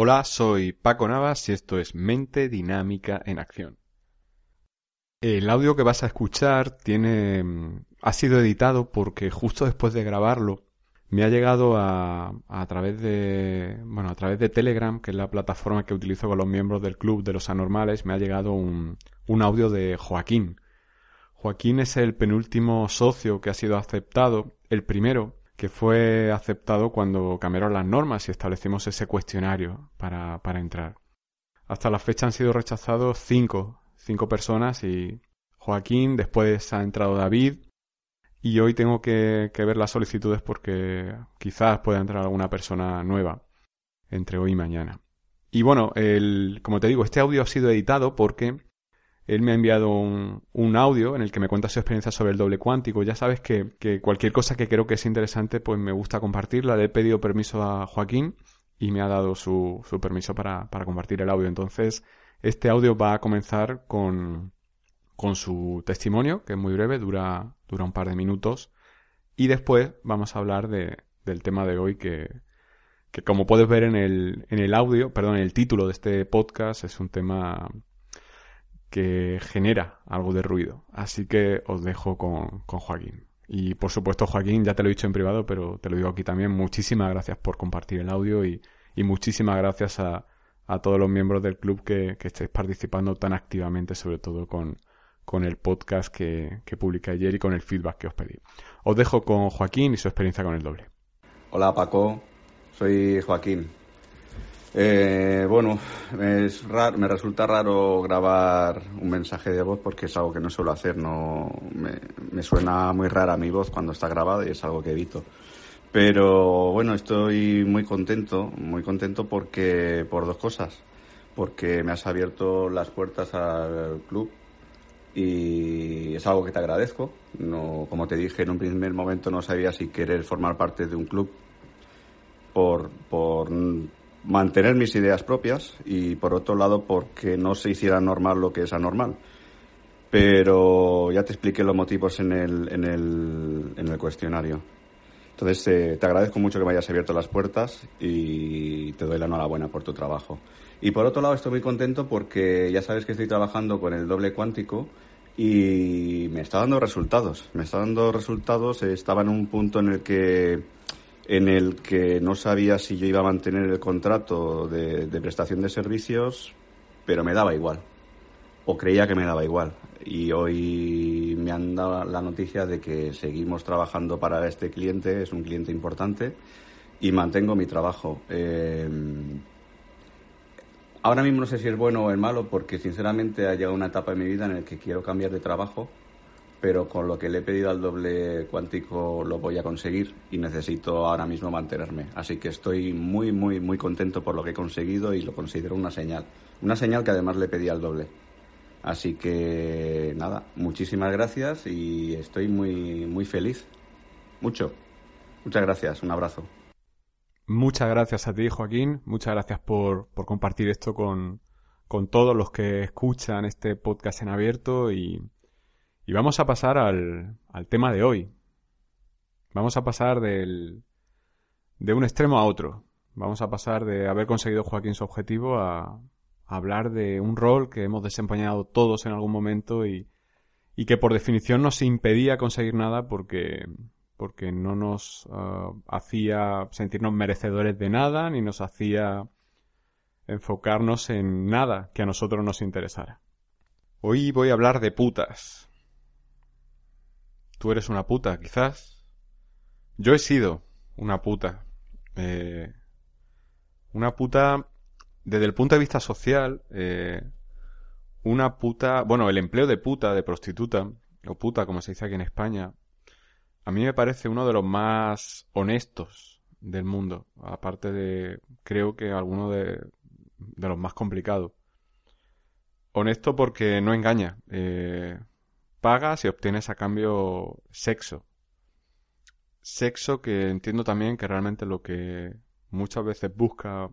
Hola, soy Paco Navas y esto es Mente Dinámica en Acción. El audio que vas a escuchar tiene mm, ha sido editado porque justo después de grabarlo me ha llegado a, a través de bueno a través de Telegram que es la plataforma que utilizo con los miembros del club de los anormales me ha llegado un, un audio de Joaquín Joaquín es el penúltimo socio que ha sido aceptado el primero que fue aceptado cuando cambiaron las normas y establecimos ese cuestionario para, para entrar. Hasta la fecha han sido rechazados cinco, cinco personas y Joaquín, después ha entrado David y hoy tengo que, que ver las solicitudes porque quizás pueda entrar alguna persona nueva entre hoy y mañana. Y bueno, el, como te digo, este audio ha sido editado porque él me ha enviado un, un, audio en el que me cuenta su experiencia sobre el doble cuántico. Ya sabes que, que, cualquier cosa que creo que es interesante, pues me gusta compartirla. Le he pedido permiso a Joaquín y me ha dado su, su permiso para, para, compartir el audio. Entonces, este audio va a comenzar con, con su testimonio, que es muy breve, dura, dura un par de minutos. Y después vamos a hablar de, del tema de hoy que, que como puedes ver en el, en el audio, perdón, en el título de este podcast, es un tema que genera algo de ruido. Así que os dejo con, con, Joaquín. Y por supuesto, Joaquín, ya te lo he dicho en privado, pero te lo digo aquí también. Muchísimas gracias por compartir el audio y, y muchísimas gracias a, a, todos los miembros del club que, que, estéis participando tan activamente, sobre todo con, con el podcast que, que publiqué ayer y con el feedback que os pedí. Os dejo con Joaquín y su experiencia con el doble. Hola Paco, soy Joaquín, eh, bueno, es raro, me resulta raro grabar un mensaje de voz porque es algo que no suelo hacer. No, me, me, suena muy rara mi voz cuando está grabada y es algo que evito. Pero bueno, estoy muy contento, muy contento porque por dos cosas. Porque me has abierto las puertas al club y es algo que te agradezco. No, como te dije en un primer momento, no sabía si querer formar parte de un club por, por mantener mis ideas propias y por otro lado porque no se hiciera normal lo que es anormal. Pero ya te expliqué los motivos en el, en el, en el cuestionario. Entonces eh, te agradezco mucho que me hayas abierto las puertas y te doy la enhorabuena por tu trabajo. Y por otro lado estoy muy contento porque ya sabes que estoy trabajando con el doble cuántico y me está dando resultados. Me está dando resultados. Estaba en un punto en el que en el que no sabía si yo iba a mantener el contrato de, prestación de servicios, pero me daba igual, o creía que me daba igual. Y hoy me han dado la noticia de que seguimos trabajando para este cliente, es un cliente importante, y mantengo mi trabajo. Eh, ahora mismo no sé si es bueno o es malo, porque sinceramente ha llegado una etapa en mi vida en la que quiero cambiar de trabajo pero con lo que le he pedido al doble cuántico lo voy a conseguir y necesito ahora mismo mantenerme. Así que estoy muy, muy, muy contento por lo que he conseguido y lo considero una señal. Una señal que además le pedí al doble. Así que nada, muchísimas gracias y estoy muy, muy feliz. Mucho. Muchas gracias, un abrazo. Muchas gracias a ti, Joaquín. Muchas gracias por, por compartir esto con, con todos los que escuchan este podcast en abierto y, y vamos a pasar al, tema de hoy. Vamos a pasar del, de un extremo a otro. Vamos a pasar de haber conseguido Joaquín su objetivo a, hablar de un rol que hemos desempeñado todos en algún momento y, que por definición nos impedía conseguir nada porque, porque no nos uh, hacía sentirnos merecedores de nada ni nos hacía enfocarnos en nada que a nosotros nos interesara. Hoy voy a hablar de putas. Tú eres una puta, quizás. Yo he sido una puta. Eh, una puta desde el punto de vista social. Eh, una puta. Bueno, el empleo de puta, de prostituta, o puta, como se dice aquí en España, a mí me parece uno de los más honestos del mundo. Aparte de. Creo que alguno de, de los más complicados. Honesto porque no engaña. Eh, pagas y obtienes a cambio sexo. Sexo que entiendo también que realmente lo que muchas veces busca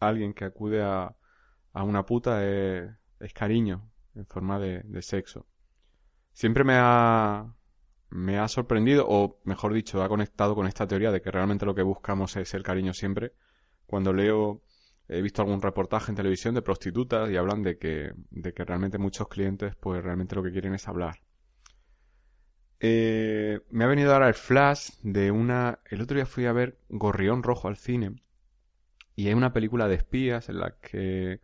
alguien que acude a, a una puta es, es, cariño en forma de, de, sexo. Siempre me ha, me ha sorprendido, o mejor dicho, ha conectado con esta teoría de que realmente lo que buscamos es el cariño siempre. Cuando leo he visto algún reportaje en televisión de prostitutas y hablan de que, de que realmente muchos clientes pues realmente lo que quieren es hablar. Eh, me ha venido ahora el flash de una... El otro día fui a ver Gorrión Rojo al cine y hay una película de espías en la que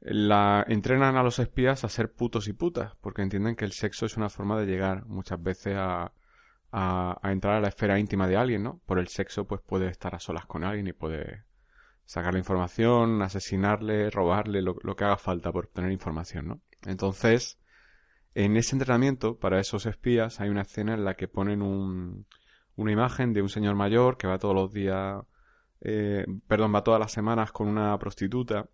la entrenan a los espías a ser putos y putas porque entienden que el sexo es una forma de llegar muchas veces a, a, entrar a la esfera íntima de alguien, ¿no? Por el sexo pues puede estar a solas con alguien y puede sacar la información, asesinarle, robarle, lo, lo que haga falta por obtener información, ¿no? Entonces, en ese entrenamiento, para esos espías, hay una escena en la que ponen un, una imagen de un señor mayor que va todos los días, eh, perdón, va todas las semanas con una prostituta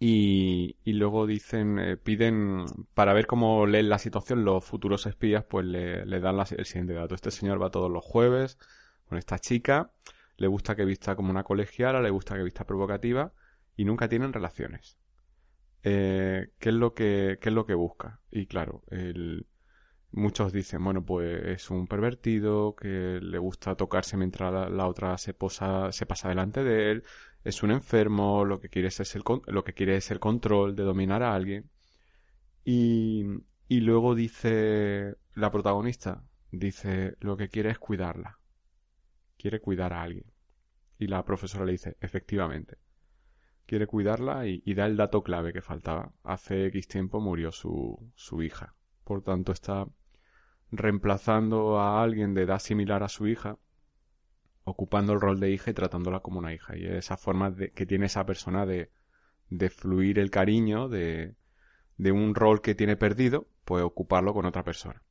y, luego dicen, eh, piden, para ver cómo leen la situación, los futuros espías, pues le, le dan el siguiente dato. Este señor va todos los jueves con esta chica, le gusta que vista como una colegiala, le gusta que vista provocativa y nunca tienen relaciones eh, ¿qué, es lo que, qué es lo que busca. Y claro, el, muchos dicen, bueno, pues es un pervertido, que le gusta tocarse mientras la, otra se, posa, se pasa delante de él, es un enfermo, lo que quiere es el, lo que quiere es el control de dominar a alguien. Y, y luego dice la protagonista, dice, lo que quiere es cuidarla. Quiere cuidar a alguien. Y la profesora le dice, efectivamente quiere cuidarla y, da el dato clave que faltaba. Hace X tiempo murió su, su hija. Por tanto, está reemplazando a alguien de edad similar a su hija, ocupando el rol de hija y tratándola como una hija. Y esa forma de, que tiene esa persona de, de fluir el cariño de, de un rol que tiene perdido, pues ocuparlo con otra persona.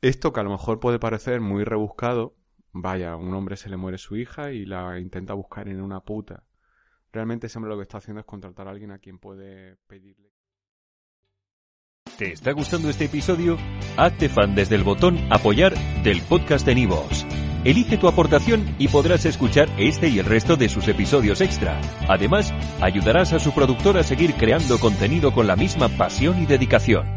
Esto que a lo mejor puede parecer muy rebuscado, vaya, un hombre se le muere su hija y la intenta buscar en una puta realmente ese lo que está haciendo es contratar a alguien a quien puede pedirle. ¿Te está gustando este episodio? Hazte fan desde el botón apoyar del podcast de Nivos. Elige tu aportación y podrás escuchar este y el resto de sus episodios extra. Además, ayudarás a su productor a seguir creando contenido con la misma pasión y dedicación.